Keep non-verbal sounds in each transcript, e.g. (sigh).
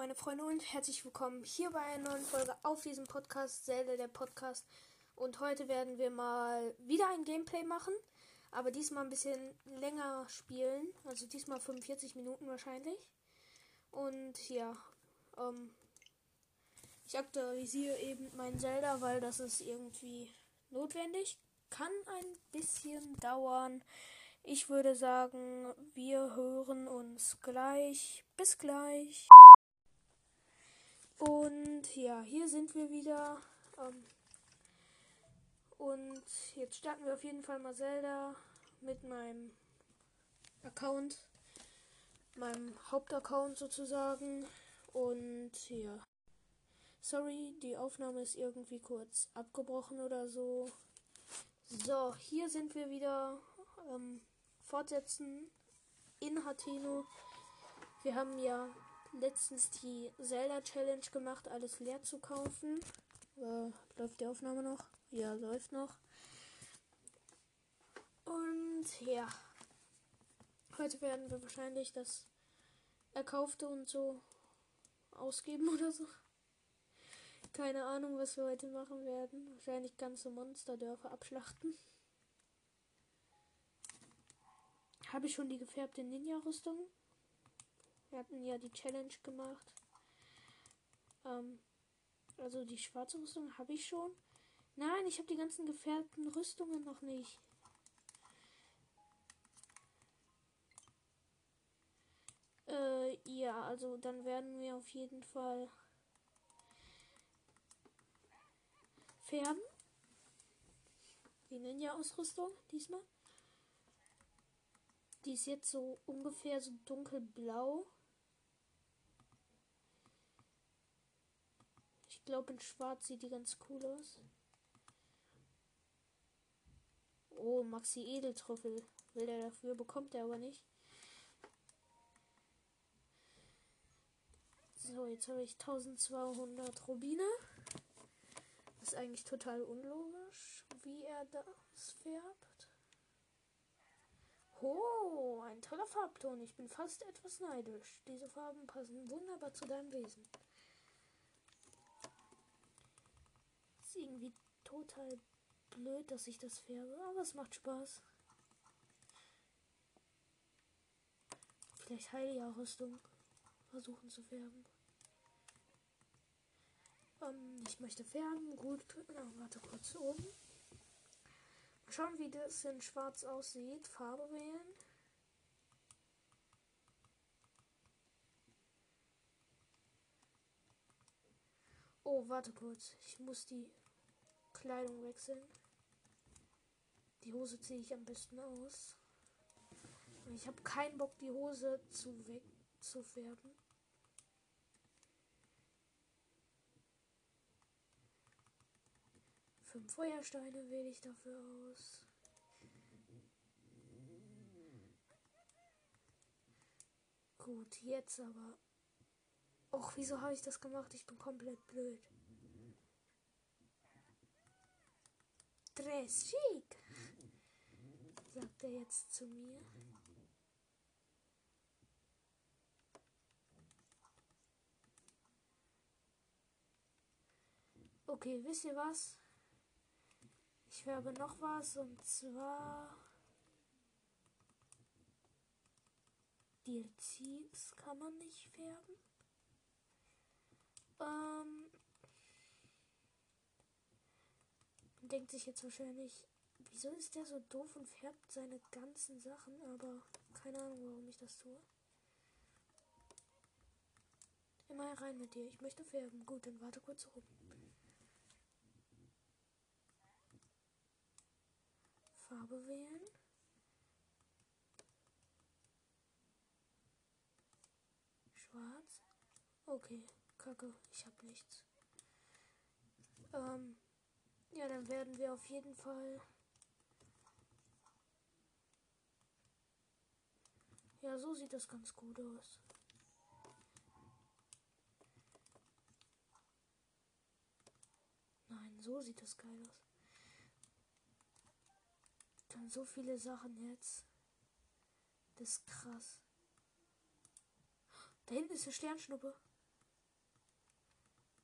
meine Freunde und herzlich willkommen hier bei einer neuen Folge auf diesem Podcast, Zelda der Podcast. Und heute werden wir mal wieder ein Gameplay machen, aber diesmal ein bisschen länger spielen, also diesmal 45 Minuten wahrscheinlich. Und ja, ähm, ich aktualisiere eben mein Zelda, weil das ist irgendwie notwendig. Kann ein bisschen dauern. Ich würde sagen, wir hören uns gleich. Bis gleich. Und ja, hier sind wir wieder. Ähm, und jetzt starten wir auf jeden Fall mal Zelda mit meinem Account. Meinem Hauptaccount sozusagen. Und ja. Sorry, die Aufnahme ist irgendwie kurz abgebrochen oder so. So, hier sind wir wieder. Ähm, fortsetzen in Hateno. Wir haben ja letztens die Zelda Challenge gemacht, alles leer zu kaufen. Äh, läuft die Aufnahme noch? Ja, läuft noch. Und ja. Heute werden wir wahrscheinlich das Erkaufte und so ausgeben (laughs) oder so. Keine Ahnung, was wir heute machen werden. Wahrscheinlich ganze Monsterdörfer abschlachten. Habe ich schon die gefärbte Ninja-Rüstung? Wir hatten ja die Challenge gemacht. Ähm, also die schwarze Rüstung habe ich schon. Nein, ich habe die ganzen gefärbten Rüstungen noch nicht. Äh, ja, also dann werden wir auf jeden Fall färben. Die Ninja-Ausrüstung diesmal. Die ist jetzt so ungefähr so dunkelblau. Ich glaube, in schwarz sieht die ganz cool aus. Oh, Maxi Edeltrüffel. Will der dafür, bekommt er aber nicht. So, jetzt habe ich 1200 Rubine. Ist eigentlich total unlogisch, wie er das färbt. Oh, ein toller Farbton. Ich bin fast etwas neidisch. Diese Farben passen wunderbar zu deinem Wesen. Irgendwie total blöd, dass ich das färbe, aber es macht Spaß. Vielleicht Heilia-Rüstung versuchen zu färben. Ähm, ich möchte färben. Gut, na, warte kurz oben. Schauen, wie das in schwarz aussieht. Farbe wählen. Oh, warte kurz. Ich muss die Kleidung wechseln. Die Hose ziehe ich am besten aus. Ich habe keinen Bock, die Hose zu wegzufärben. Fünf Feuersteine wähle ich dafür aus. Gut, jetzt aber. Och, wieso habe ich das gemacht? Ich bin komplett blöd. Dress chic, sagt er jetzt zu mir. Okay, wisst ihr was? Ich werbe noch was und zwar DLCs kann man nicht färben. Ähm, man denkt sich jetzt wahrscheinlich, wieso ist der so doof und färbt seine ganzen Sachen, aber keine Ahnung, warum ich das tue. Immer rein mit dir. Ich möchte färben. Gut, dann warte kurz rum. Farbe wählen. Schwarz. Okay, kacke, ich habe nichts. Ähm, ja, dann werden wir auf jeden Fall. Ja, so sieht das ganz gut aus. Nein, so sieht das geil aus dann so viele Sachen jetzt. Das ist krass. Da hinten ist eine Sternschnuppe.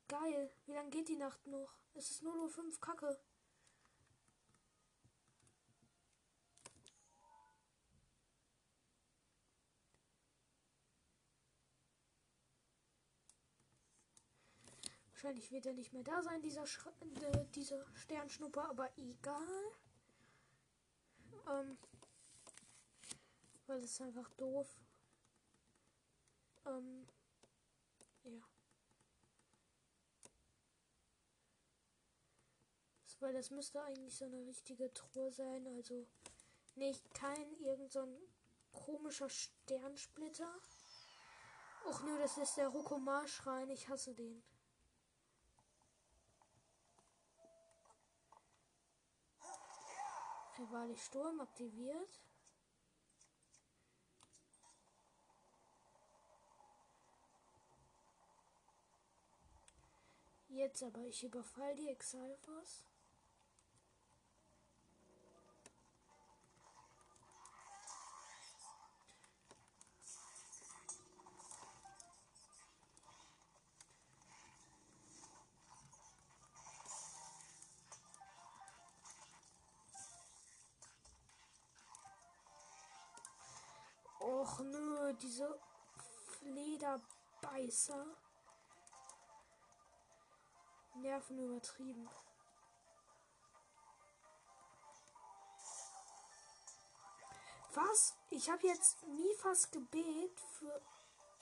Geil. Wie lange geht die Nacht noch? Es ist 0.05 Uhr. Kacke. Wahrscheinlich wird er nicht mehr da sein, dieser, Sch äh, dieser Sternschnupper, aber egal. Ähm, weil es einfach doof. Ähm, ja. Weil das müsste eigentlich so eine richtige Truhe sein, also nicht kein irgend so ein komischer Sternsplitter. Och nö, das ist der Rokomar-Schrein, ich hasse den. Wahrlich Sturm aktiviert. Jetzt aber, ich überfall die Exalfos. Diese Flederbeißer. Nerven übertrieben. Was? Ich habe jetzt nie fast Gebet für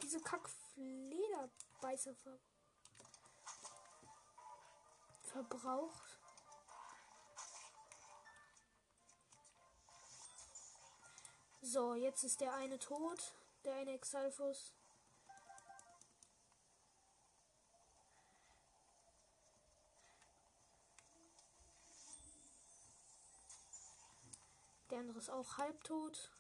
diese Kackflederbeißer ver verbraucht. So, jetzt ist der eine tot. Der eine Exalfus. Der andere ist auch halbtot.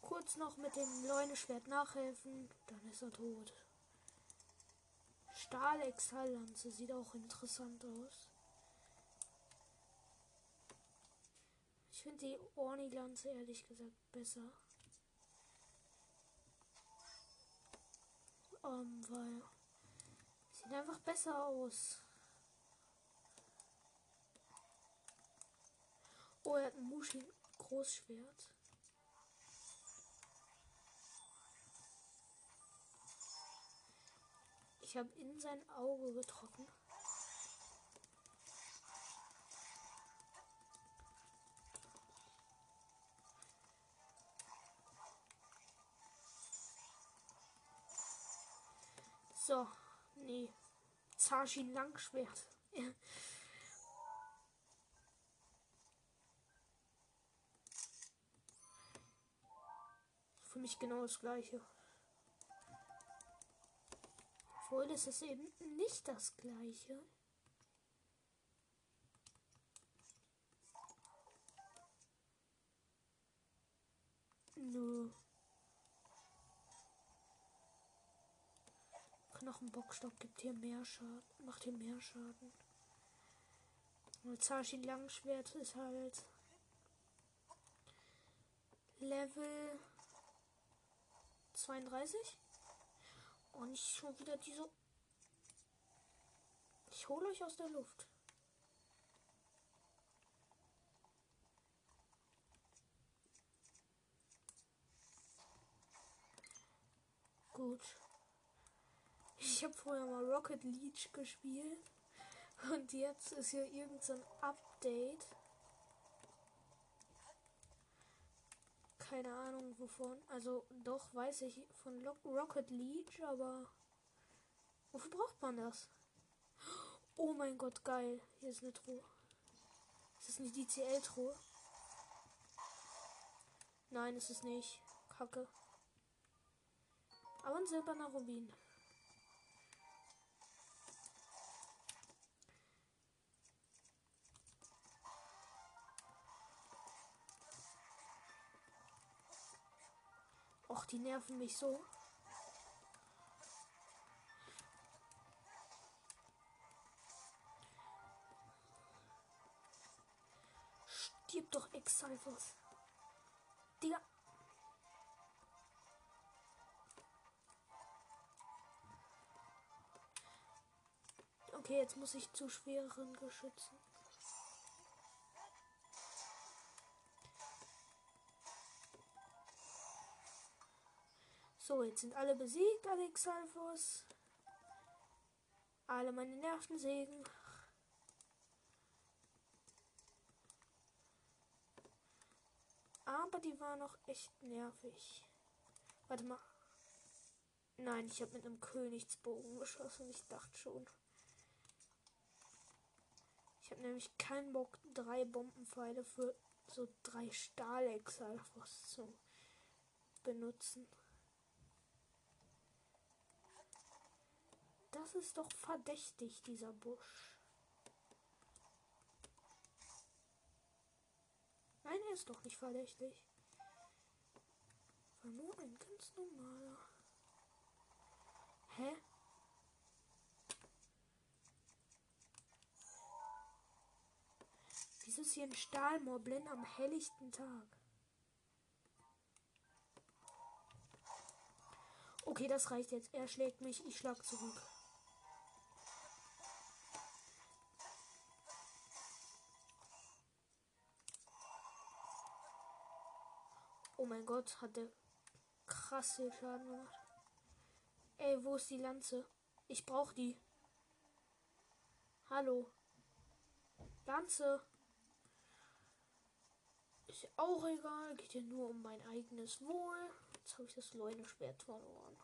Kurz noch mit dem Leuneschwert nachhelfen, dann ist er tot. Stahl-Exhallanze sieht auch interessant aus. finde die Ornilanze ehrlich gesagt besser. Um, weil sieht einfach besser aus. Oh, er hat ein Mushi Großschwert. Ich habe in sein Auge getroffen. So, nee. Zarshin Langschwert. Für mich genau das gleiche. Obwohl es ist eben nicht das gleiche. Nö. Knochenbockstock gibt hier mehr Schaden, macht hier mehr Schaden. Und Zashi Langschwert ist halt Level 32. Und ich schon wieder diese. Ich hole euch aus der Luft. Gut. Ich habe vorher mal Rocket Leech gespielt. Und jetzt ist hier irgendein so Update. Keine Ahnung wovon. Also doch weiß ich von Rocket Leech, aber wofür braucht man das? Oh mein Gott, geil. Hier ist eine Truhe. Ist das nicht die CL-Truhe? Nein, ist es nicht. Kacke. Aber ein silberner Rubin. Och, die nerven mich so. Stirb doch, Exalfos. Digga. Okay, jetzt muss ich zu schwereren Geschützen. So, jetzt sind alle besiegt, Alexalfos. Alle meine Nervensägen. Aber die war noch echt nervig. Warte mal. Nein, ich habe mit einem Königsbogen geschossen. Ich dachte schon. Ich habe nämlich keinen Bock, drei Bombenpfeile für so drei Stahlexalfos zu benutzen. Das ist doch verdächtig, dieser Busch. Nein, er ist doch nicht verdächtig. War nur ein ganz normaler. Hä? Wieso ist hier ein Stahlmoblin am helllichten Tag? Okay, das reicht jetzt. Er schlägt mich, ich schlag zurück. Oh mein Gott, hat der krasse Schaden gemacht. Ey, wo ist die Lanze? Ich brauch die. Hallo. Lanze. Ist auch egal. Geht ja nur um mein eigenes Wohl. Jetzt habe ich das Leuneschwert verloren.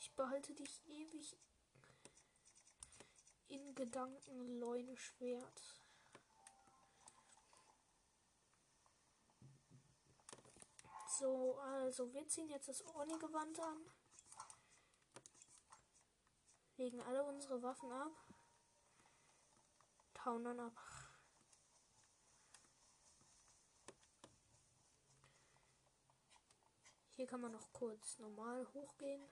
Ich behalte dich ewig in Gedanken, Leuneschwert. So, also wir ziehen jetzt das Orni-Gewand an. Legen alle unsere Waffen ab. Tauen dann ab. Hier kann man noch kurz normal hochgehen.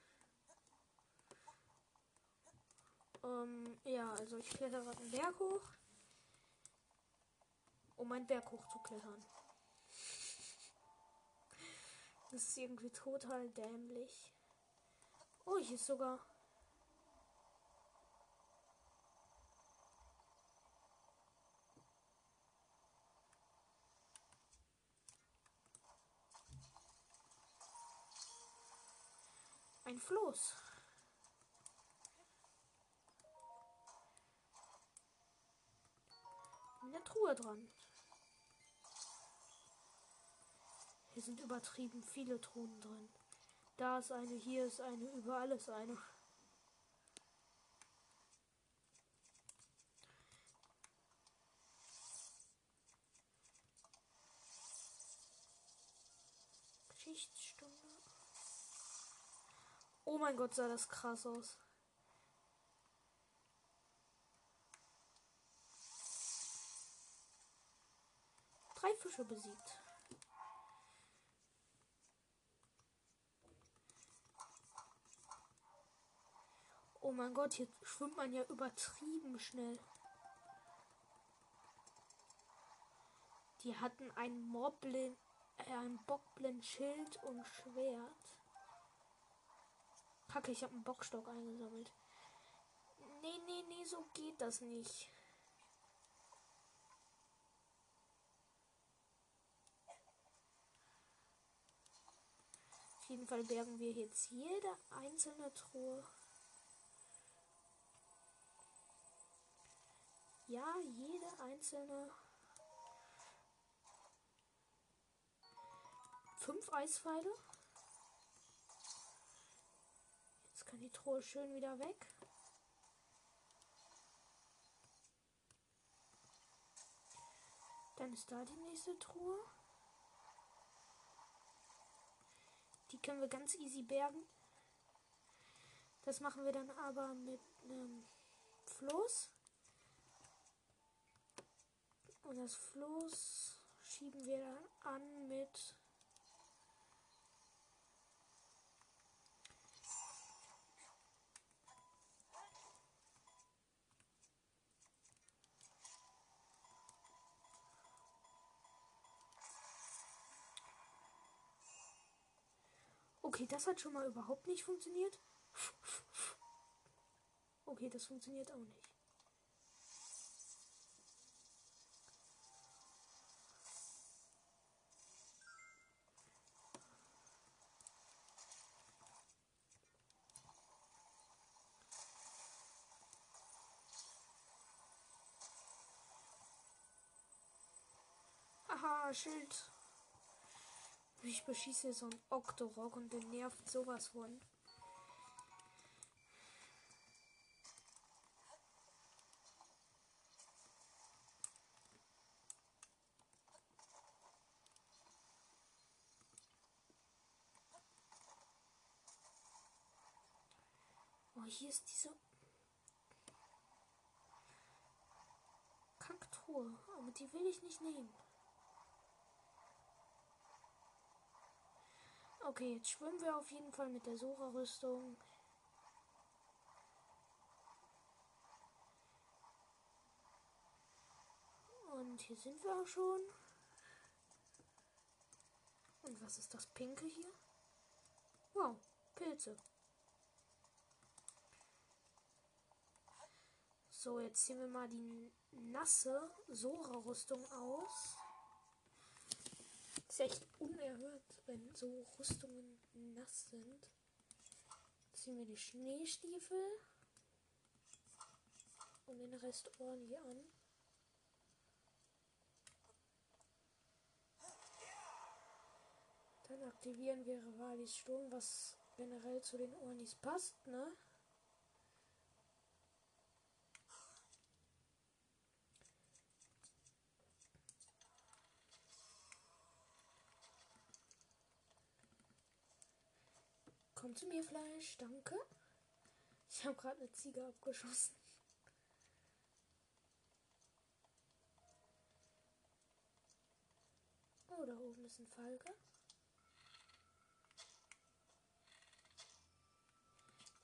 Ähm, ja, also ich kletter gerade einen Berg hoch. Um einen Berg hoch zu klettern. Das ist irgendwie total dämlich. Oh, hier ist sogar. Ein Floß. In der Truhe dran. Hier sind übertrieben viele Truhen drin. Da ist eine, hier ist eine, überall ist eine. Geschichtsstunde. Oh mein Gott, sah das krass aus. Drei Fische besiegt. Mein Gott, hier schwimmt man ja übertrieben schnell. Die hatten ein Moblin, äh, ein Bockblin Schild und Schwert. Kacke, ich habe einen Bockstock eingesammelt. Nee, nee, nee, so geht das nicht. Auf jeden Fall bergen wir jetzt jede einzelne Truhe. Ja, jede einzelne. Fünf Eispfeile. Jetzt kann die Truhe schön wieder weg. Dann ist da die nächste Truhe. Die können wir ganz easy bergen. Das machen wir dann aber mit einem Floß. Und das Floß schieben wir dann an mit Okay, das hat schon mal überhaupt nicht funktioniert. Okay, das funktioniert auch nicht. Schild. Ich beschieße so einen Octorok und der nervt sowas von. Oh, hier ist diese Kacktour. Aber die will ich nicht nehmen. Okay, jetzt schwimmen wir auf jeden Fall mit der Sora-Rüstung. Und hier sind wir auch schon. Und was ist das Pinke hier? Wow, Pilze. So, jetzt ziehen wir mal die nasse Sora-Rüstung aus. Ist echt unerhört, wenn so Rüstungen nass sind. Ziehen wir die Schneestiefel und den Rest ordentlich an. Dann aktivieren wir Rivalis Sturm, was generell zu den Ornis passt, ne? Zu mir, Fleisch. Danke. Ich habe gerade eine Ziege abgeschossen. Oh, da oben ist ein Falke.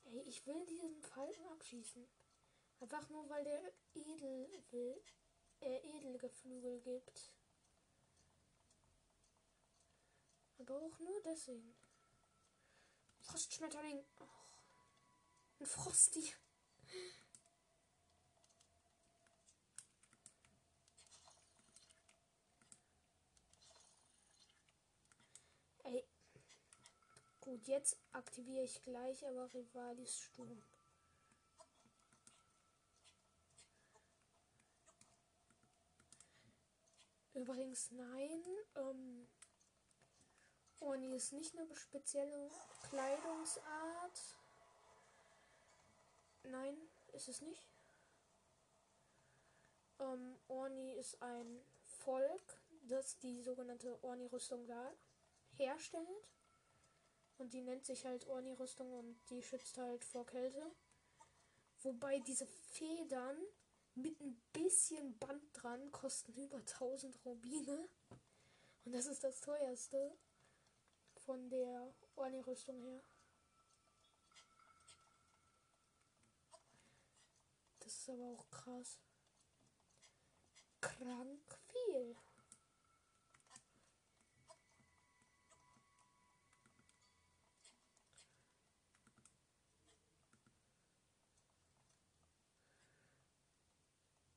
Ey, ich will diesen Falken abschießen. Einfach nur, weil der edel will, äh, Edelgeflügel gibt. Aber auch nur deswegen. Frostschmetterling. Oh, ein Frosty. Ey. Gut, jetzt aktiviere ich gleich aber Rivalis Sturm. Übrigens, nein. Ähm, Orni ist nicht eine spezielle Kleidungsart. Nein, ist es nicht. Ähm, Orni ist ein Volk, das die sogenannte Orni-Rüstung herstellt. Und die nennt sich halt Orni-Rüstung und die schützt halt vor Kälte. Wobei diese Federn mit ein bisschen Band dran kosten über 1000 Rubine. Und das ist das teuerste von der Orni-Rüstung her. Das ist aber auch krass. Krank viel.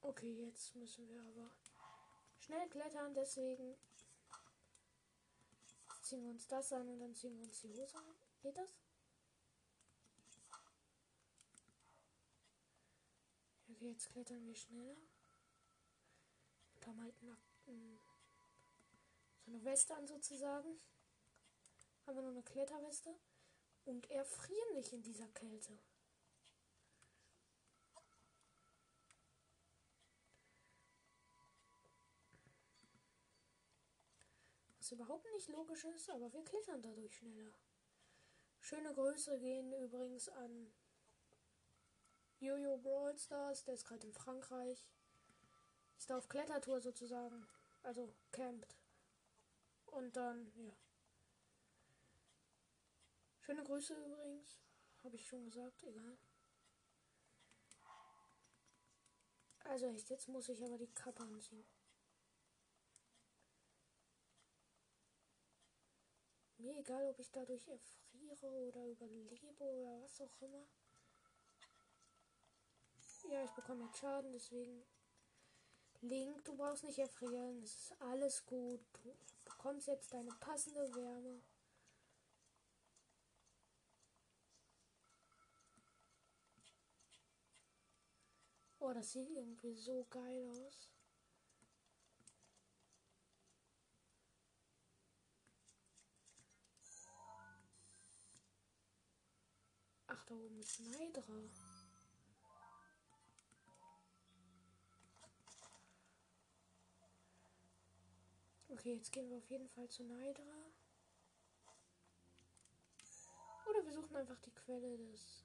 Okay, jetzt müssen wir aber schnell klettern, deswegen ziehen wir uns das an und dann ziehen wir uns die Hose an. Geht das? Okay, jetzt klettern wir schneller. Da mal nackten. So eine Weste an sozusagen. Haben wir nur eine Kletterweste. Und erfrieren nicht in dieser Kälte. Was überhaupt nicht logisch ist, aber wir klettern dadurch schneller. Schöne Grüße gehen übrigens an Jojo Brawl Stars, der ist gerade in Frankreich. Ist da auf Klettertour sozusagen. Also campt. Und dann, ja. Schöne Grüße übrigens. Habe ich schon gesagt, egal. Also echt, jetzt muss ich aber die Kappe anziehen. Mir egal, ob ich dadurch erfriere oder überlebe oder was auch immer. Ja, ich bekomme jetzt Schaden, deswegen. Link, du brauchst nicht erfrieren. Es ist alles gut. Du bekommst jetzt deine passende Wärme. Oh, das sieht irgendwie so geil aus. Ach, da oben ist Neidra. Okay, jetzt gehen wir auf jeden Fall zu Neidra. Oder wir suchen einfach die Quelle des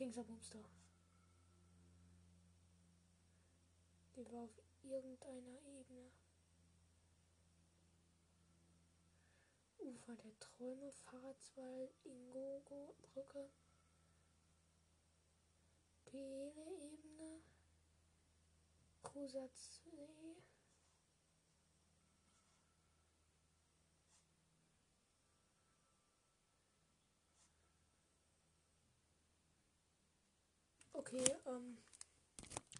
Dingsabumster. Die war auf irgendeiner Ebene. Ufer der Träume, Fahrradswald, Ingogo, Brücke. Pele-Ebene. Kusatzsee. Okay, ähm,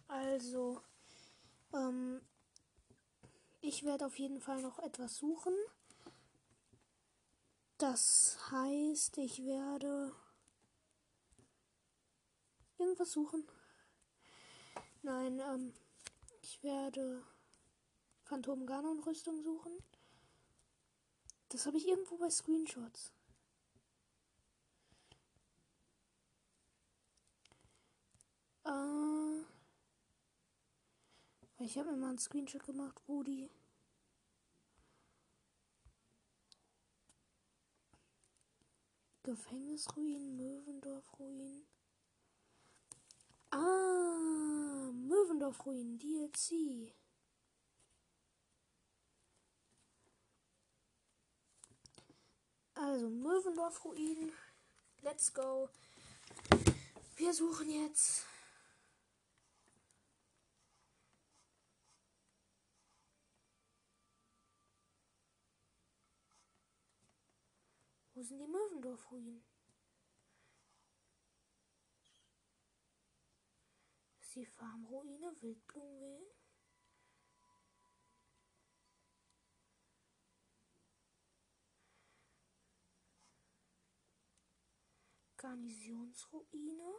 also, ähm, ich werde auf jeden Fall noch etwas suchen. Das heißt, ich werde irgendwas suchen. Nein, ähm, ich werde Phantom Ganon Rüstung suchen. Das habe ich irgendwo bei Screenshots. Äh, ich habe mir mal einen Screenshot gemacht, wo die Gefängnisruinen, Möwendorf-Ruinen. Ah, Möwendorf-Ruinen, DLC. Also, Möwendorf-Ruinen. Let's go. Wir suchen jetzt sind die Möwendorf-Ruinen? Ist die Farmruine Wildblumenweg? Garnisonsruine.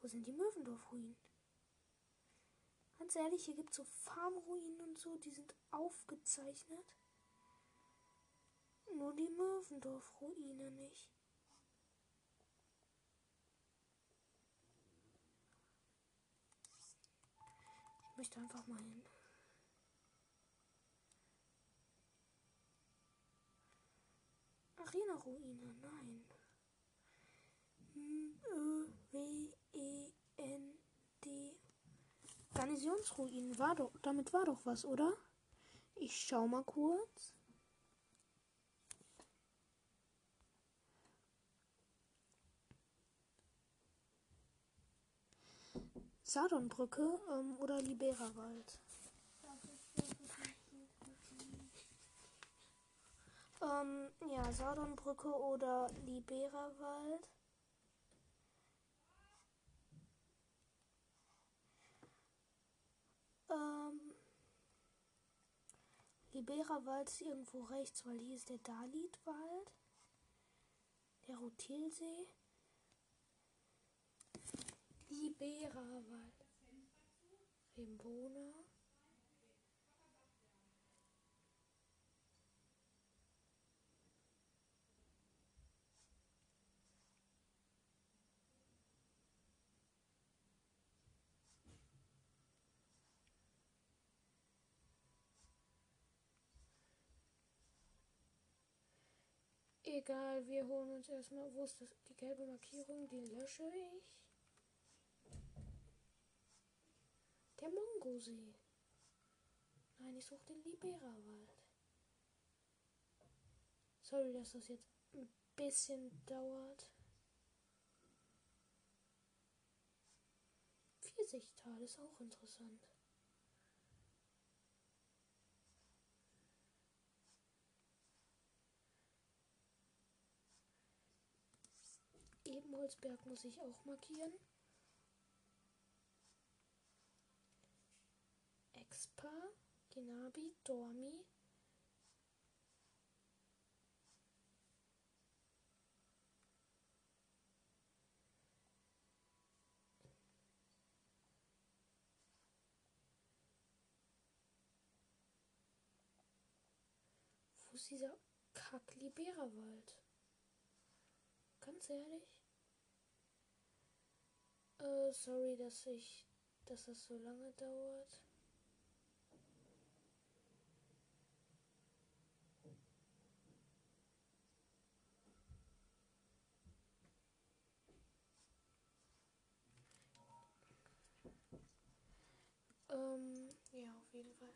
Wo sind die Möwendorf-Ruinen? Ganz ehrlich, hier gibt es so Farmruinen und so, die sind aufgezeichnet. Nur die Möwendorf-Ruine nicht. Ich möchte einfach mal hin. Arena-Ruine, nein. M-Ö-W-E-N-D Garnisonsruinen war doch, damit war doch was, oder? Ich schau mal kurz. Sardonbrücke ähm, oder Liberawald. Ähm, ja, Sardonbrücke oder Liberawald. Ähm, Libera-Wald ist irgendwo rechts, weil hier ist der Dalit-Wald. Der Rutilsee. Libera-Wald. Rembona. Egal, wir holen uns erstmal. Wo ist das? Die gelbe Markierung, die lösche ich. Der Mongosee. Nein, ich suche den Libera-Wald. Sorry, dass das jetzt ein bisschen dauert. Pfirsichtal ist auch interessant. Ebenholzberg muss ich auch markieren. Expa, Genabi, Dormi, Wo ist dieser Kack-Libera-Wald? Ganz ehrlich? Äh, sorry, dass ich, dass das so lange dauert. Ähm, ja, auf jeden Fall.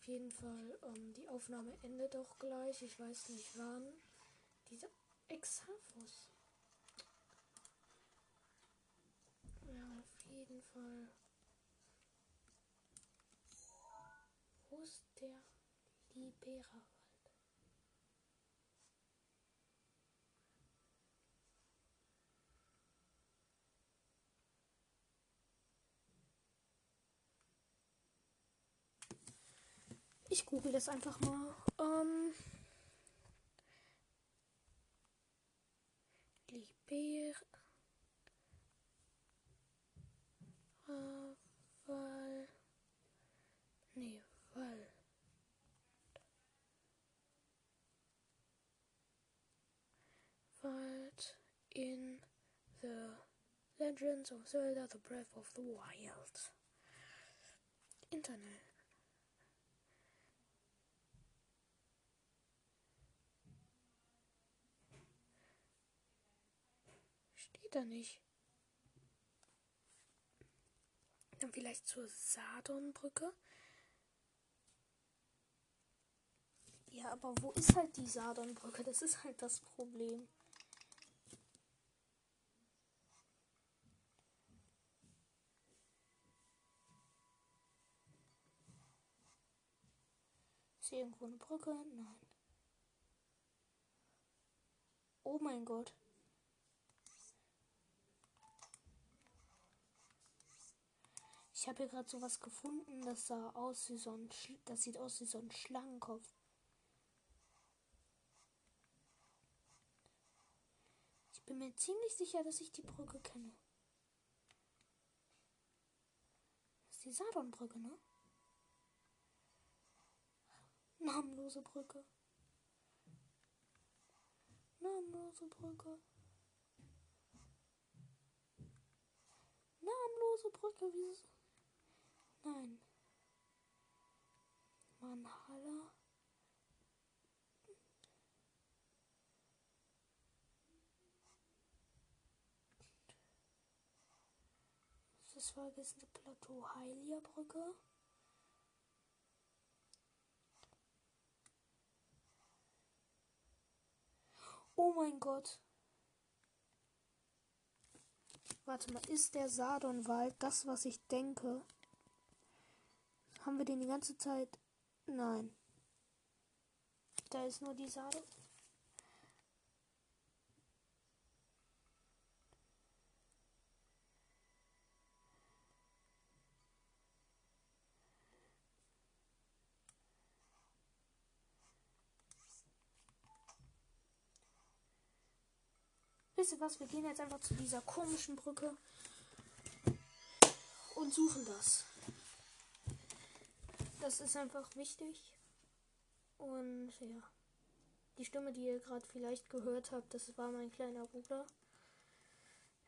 Auf jeden Fall, ähm, die Aufnahme endet auch gleich. Ich weiß nicht wann. Dieser Exafus. Ja, auf Fall. Wo ist der Libera? Ich google das einfach mal. Ähm, Liber. Weil. Nee, weil. Wald in the Legends of Zelda The Breath of the Wild. Internet. Steht da nicht. Dann vielleicht zur Sardonbrücke. Ja, aber wo ist halt die Sardonbrücke? Das ist halt das Problem. Ist hier irgendwo eine Brücke? Nein. Oh mein Gott. Ich habe hier gerade sowas gefunden, das sah aus wie so ein Sch das sieht aus wie so ein Schlangenkopf. Ich bin mir ziemlich sicher, dass ich die Brücke kenne. Das ist die Sadonbrücke, ne? Namenlose Brücke. Namenlose Brücke. Namenlose Brücke, wie Nein. Manhala. Das vergessene Plateau Heilia Brücke. Oh mein Gott. Warte mal, ist der Sardonwald das, was ich denke? Haben wir den die ganze Zeit? Nein. Da ist nur die Sade. Wisst ihr was? Wir gehen jetzt einfach zu dieser komischen Brücke und suchen das. Das ist einfach wichtig. Und ja. Die Stimme, die ihr gerade vielleicht gehört habt, das war mein kleiner Bruder.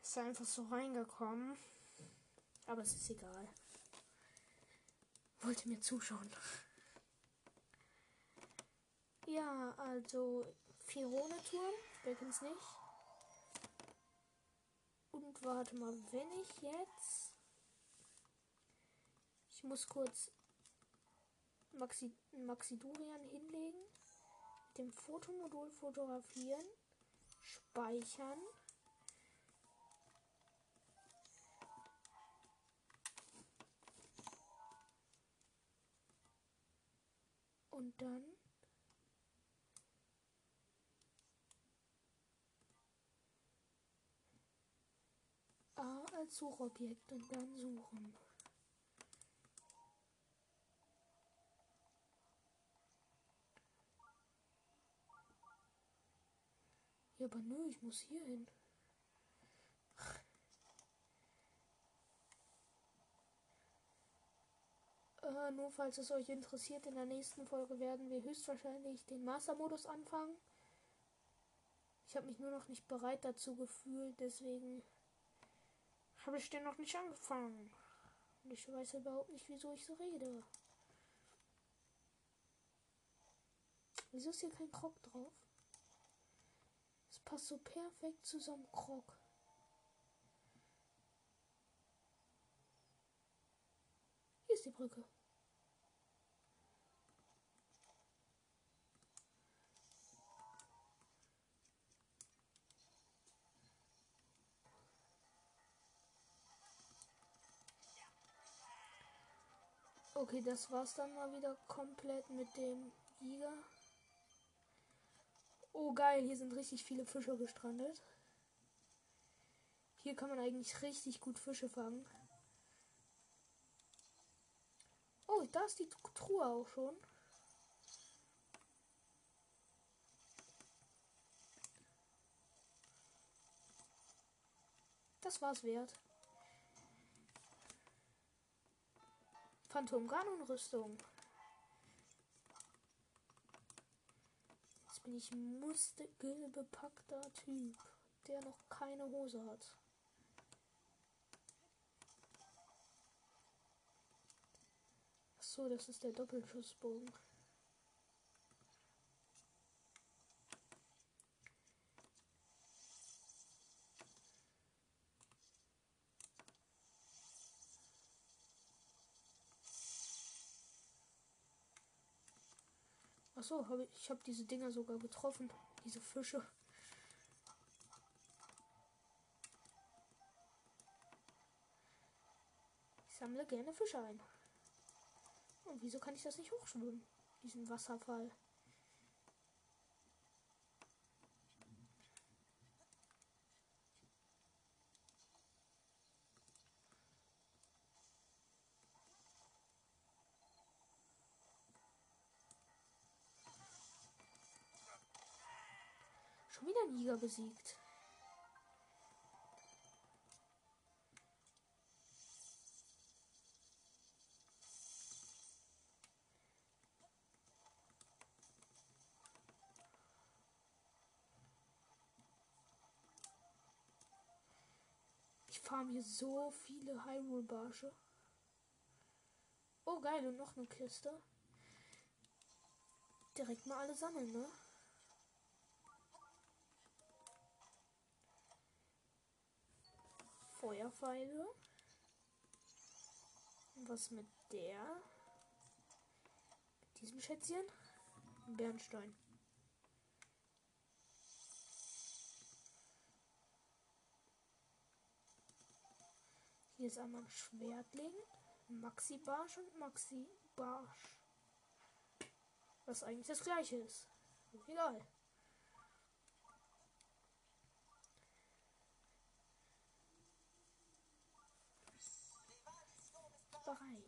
Ist einfach so reingekommen. Aber es ist egal. Wollte mir zuschauen. Ja, also Firone-Turm, wer kennt's nicht? Und warte mal, wenn ich jetzt. Ich muss kurz Maxi, Maxi Durian hinlegen. Mit dem Fotomodul fotografieren. Speichern. Und dann als Suchobjekt und dann suchen. Ja, aber nö, ich muss hier hin. Äh, nur falls es euch interessiert, in der nächsten Folge werden wir höchstwahrscheinlich den Master-Modus anfangen. Ich habe mich nur noch nicht bereit dazu gefühlt, deswegen habe ich den noch nicht angefangen. Und ich weiß überhaupt nicht, wieso ich so rede. Wieso ist hier kein Krog drauf? Es passt so perfekt zusammen, Krog. Hier ist die Brücke. Okay, das war's dann mal wieder komplett mit dem Giga. Oh geil, hier sind richtig viele Fische gestrandet. Hier kann man eigentlich richtig gut Fische fangen. Oh, da ist die Truhe auch schon. Das war's wert. Phantom-Ganon-Rüstung. Jetzt bin ich muskelbepackter Typ, der noch keine Hose hat. Ach so, das ist der Doppelschussbogen. Achso, hab ich, ich habe diese Dinger sogar getroffen. Diese Fische. Ich sammle gerne Fische ein. Und wieso kann ich das nicht hochschwimmen? Diesen Wasserfall. Schon wieder ein Jäger besiegt. Ich farm hier so viele Hyrule-Barsche. Oh geil, und noch eine Kiste. Direkt mal alle sammeln, ne? Feuerpfeile. Was mit der? Mit diesem Schätzchen? Ein Bernstein. Hier ist einmal ein Schwertling, Maxi Barsch und Maxi Barsch. Was eigentlich das gleiche ist. Egal. bereit.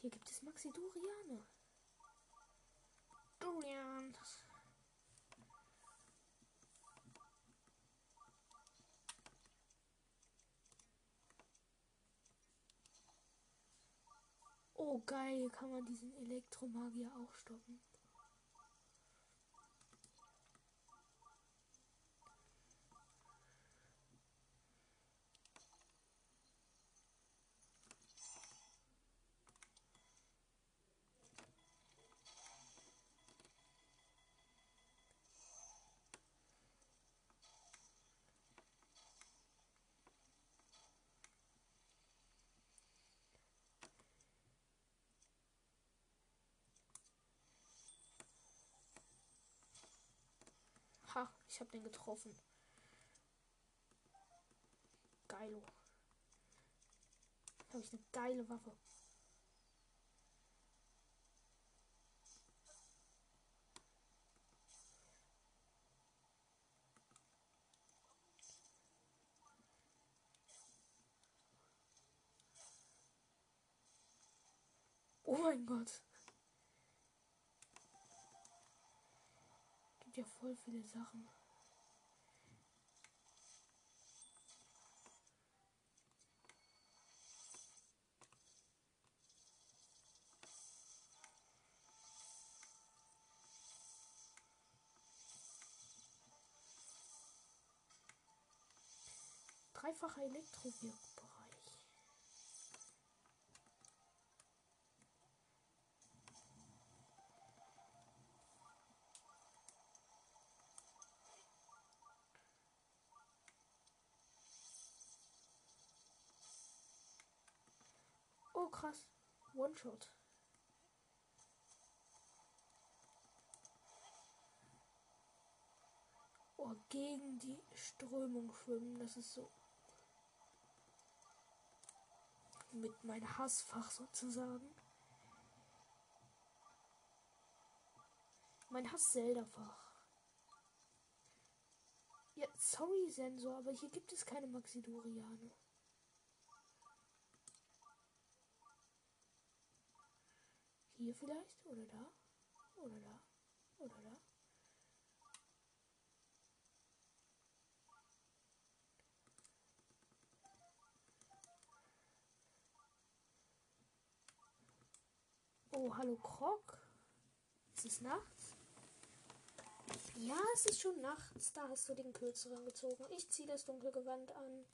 Hier gibt es Maxi Duriane. Durian. Oh geil, kann man diesen Elektromagier auch stoppen. Ha, ich habe den getroffen. Geilo. Habe ich eine geile Waffe. Oh mein Gott. Ja voll viele Sachen. Dreifacher Elektrowirkbereich. Oh krass. One-Shot. Oh, gegen die Strömung schwimmen. Das ist so mit meinem Hassfach sozusagen. Mein Hass-Zelda-Fach. Ja, sorry, Sensor, aber hier gibt es keine Maxidorianer. Hier vielleicht? Oder da? Oder da? Oder da? Oh, hallo Krog. Ist es nachts? Ja, es ist schon nachts. Da hast du den kürzeren gezogen. Ich ziehe das dunkle Gewand an.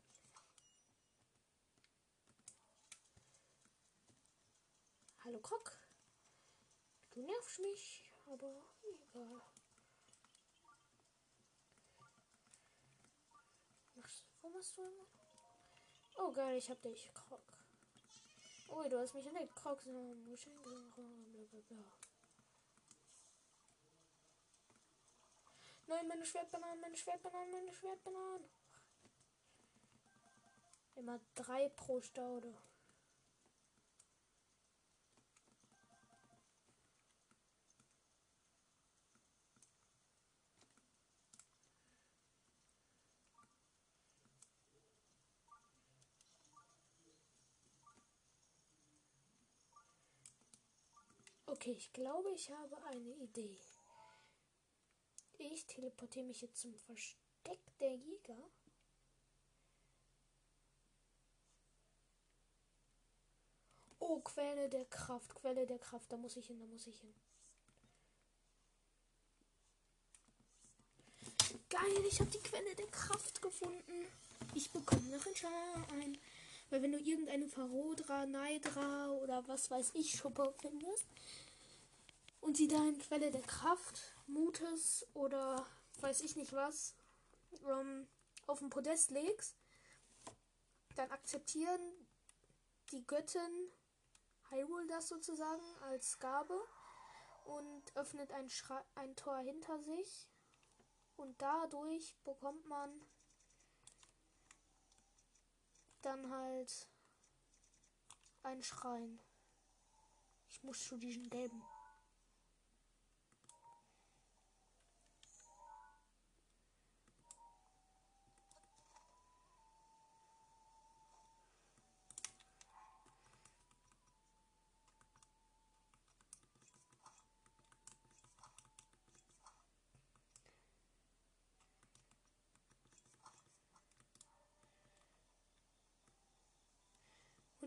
Hallo Krog. Du nervst mich, aber egal. Warum hast du immer? Oh geil, ich hab dich, Krog. Oh, du hast mich entdeckt. Krog, Nein, meine Schwertbananen, meine Schwertbananen, meine Schwertbananen. Immer drei pro Staude. Okay, ich glaube, ich habe eine Idee. Ich teleportiere mich jetzt zum Versteck der Jäger. Oh, Quelle der Kraft, Quelle der Kraft, da muss ich hin, da muss ich hin. Geil, ich habe die Quelle der Kraft gefunden. Ich bekomme noch einen Schein. Weil wenn du irgendeine Farodra, Neidra oder was weiß ich Schuppe findest, und sie da in Quelle der Kraft, Mutes oder weiß ich nicht was ähm, auf dem Podest legst, dann akzeptieren die Göttin Hyrule das sozusagen als Gabe und öffnet ein, ein Tor hinter sich und dadurch bekommt man dann halt einen Schrein. Ich muss zu diesen gelben.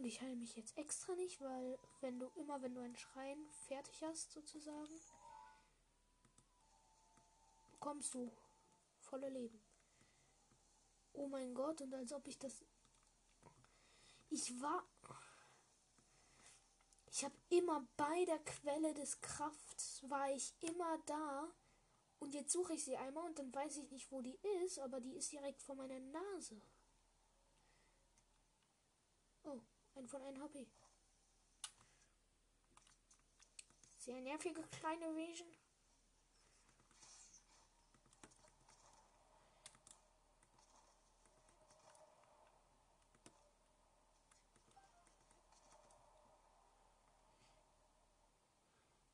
Ich heile mich jetzt extra nicht, weil wenn du immer, wenn du einen Schrein fertig hast, sozusagen, bekommst du volle Leben. Oh mein Gott, und als ob ich das. Ich war. Ich habe immer bei der Quelle des Krafts, war ich immer da. Und jetzt suche ich sie einmal und dann weiß ich nicht, wo die ist, aber die ist direkt vor meiner Nase. Oh. Ein von 1 HP. Sehr nervige kleine Wesen.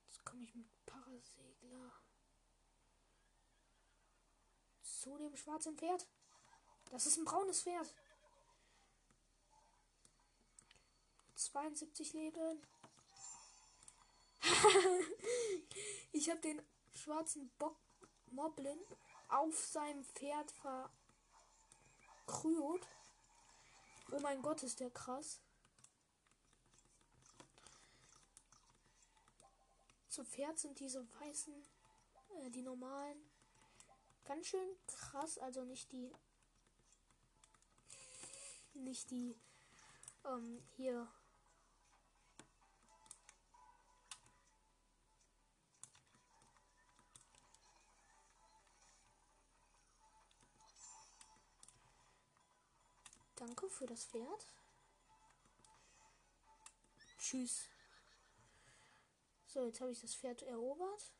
Jetzt komme ich mit Parasegler zu dem schwarzen Pferd. Das ist ein braunes Pferd. 72 Leben. (laughs) ich habe den schwarzen Bock Moblin auf seinem Pferd verkrüht. Oh mein Gott, ist der krass. Zu Pferd sind diese weißen, äh, die normalen, ganz schön krass. Also nicht die, nicht die, ähm, hier Danke für das Pferd. Tschüss. So, jetzt habe ich das Pferd erobert.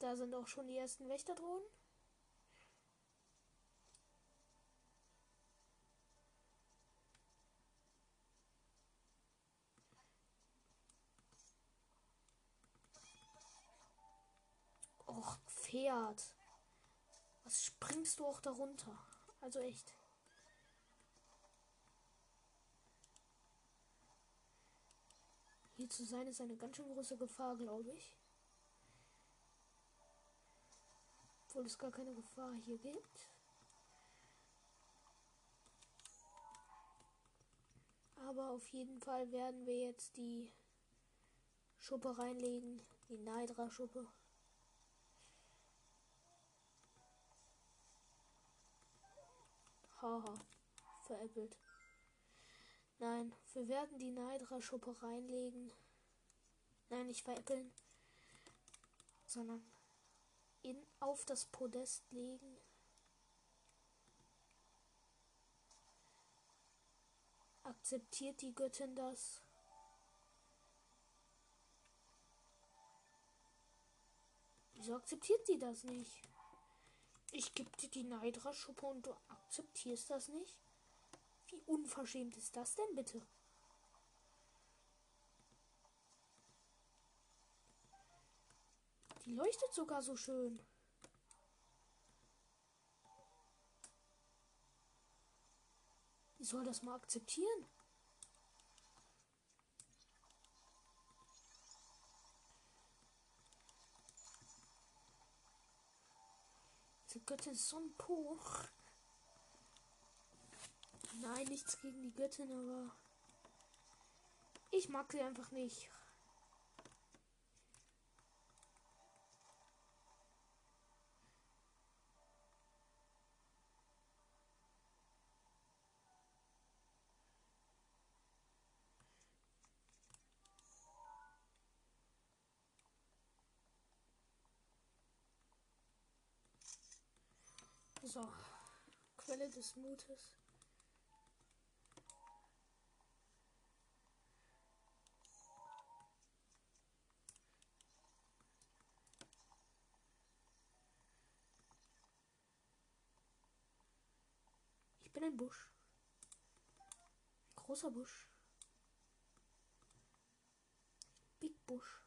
Da sind auch schon die ersten Wächterdrohnen. Och, Pferd. Was springst du auch darunter? Also echt. Hier zu sein ist eine ganz schön große Gefahr, glaube ich. Obwohl es gar keine Gefahr hier gibt. Aber auf jeden Fall werden wir jetzt die Schuppe reinlegen. Die Neidra-Schuppe. Haha, veräppelt. Nein, wir werden die Neidra-Schuppe reinlegen. Nein, nicht veräppeln. Sondern in, auf das Podest legen. Akzeptiert die Göttin das? Wieso akzeptiert sie das nicht? Ich gebe dir die Neidra-Schuppe und du akzeptierst das nicht? Wie unverschämt ist das denn bitte? Die leuchtet sogar so schön. Ich soll das mal akzeptieren. Diese Göttin ist so ein Po. Nein, nichts gegen die Göttin, aber ich mag sie einfach nicht. So, Quelle des Mutes. Bin ein Busch. Ein großer Busch. Big Busch.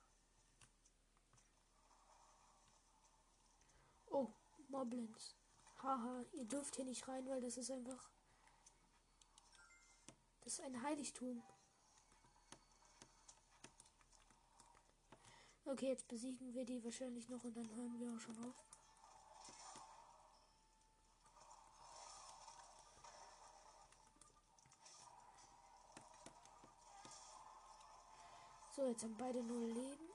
Oh, Moblins. Haha, ihr dürft hier nicht rein, weil das ist einfach. Das ist ein Heiligtum. Okay, jetzt besiegen wir die wahrscheinlich noch und dann hören wir auch schon auf. So, jetzt haben beide nur Leben.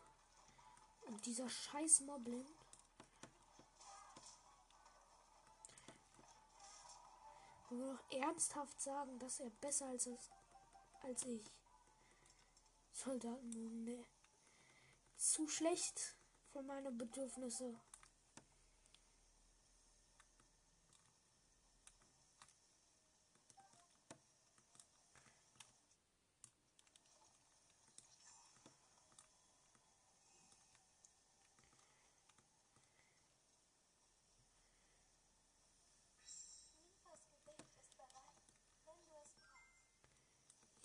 Und dieser scheiß Moblin. Wo wir doch ernsthaft sagen, dass er besser als, als ich. Soldaten, ne. Zu schlecht für meine Bedürfnisse.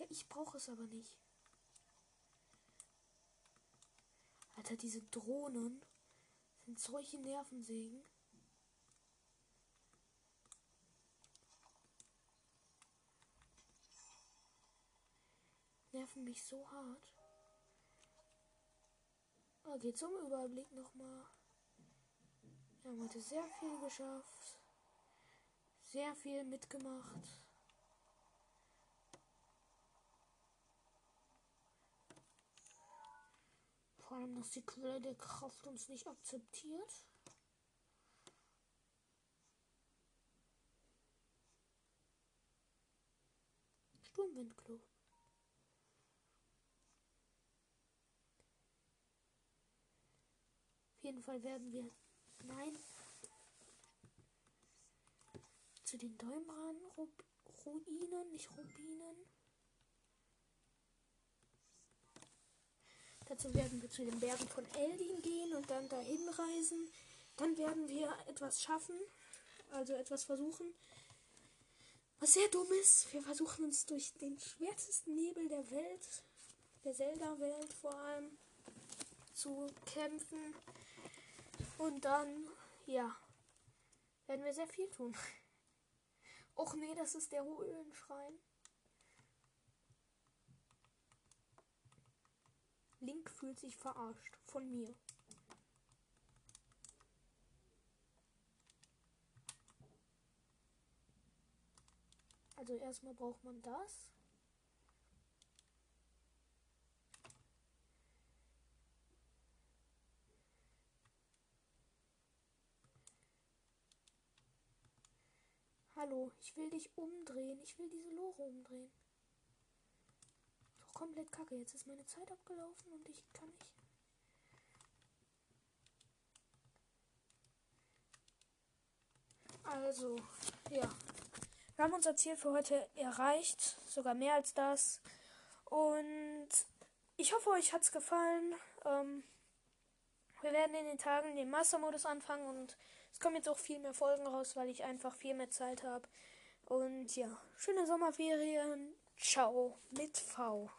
Ich brauche es aber nicht. Alter, diese Drohnen sind solche Nervensägen. Nerven mich so hart. Okay, zum Überblick nochmal. Wir haben heute sehr viel geschafft. Sehr viel mitgemacht. Vor allem, dass die Quelle der Kraft uns nicht akzeptiert. Sturmwindklo. Auf jeden Fall werden wir. Nein. Zu den Däumran-Ruinen, nicht Rubinen. Dazu werden wir zu den Bergen von Eldin gehen und dann dahin reisen. Dann werden wir etwas schaffen, also etwas versuchen. Was sehr dumm ist, wir versuchen uns durch den schwärzesten Nebel der Welt, der Zelda-Welt vor allem, zu kämpfen. Und dann, ja, werden wir sehr viel tun. (laughs) Och nee, das ist der Höhlenschrein. Link fühlt sich verarscht von mir. Also erstmal braucht man das. Hallo, ich will dich umdrehen. Ich will diese Lore umdrehen komplett kacke. Jetzt ist meine Zeit abgelaufen und ich kann nicht. Also, ja. Wir haben unser Ziel für heute erreicht. Sogar mehr als das. Und ich hoffe, euch hat es gefallen. Ähm, wir werden in den Tagen den Mastermodus anfangen und es kommen jetzt auch viel mehr Folgen raus, weil ich einfach viel mehr Zeit habe. Und ja, schöne Sommerferien. Ciao mit V.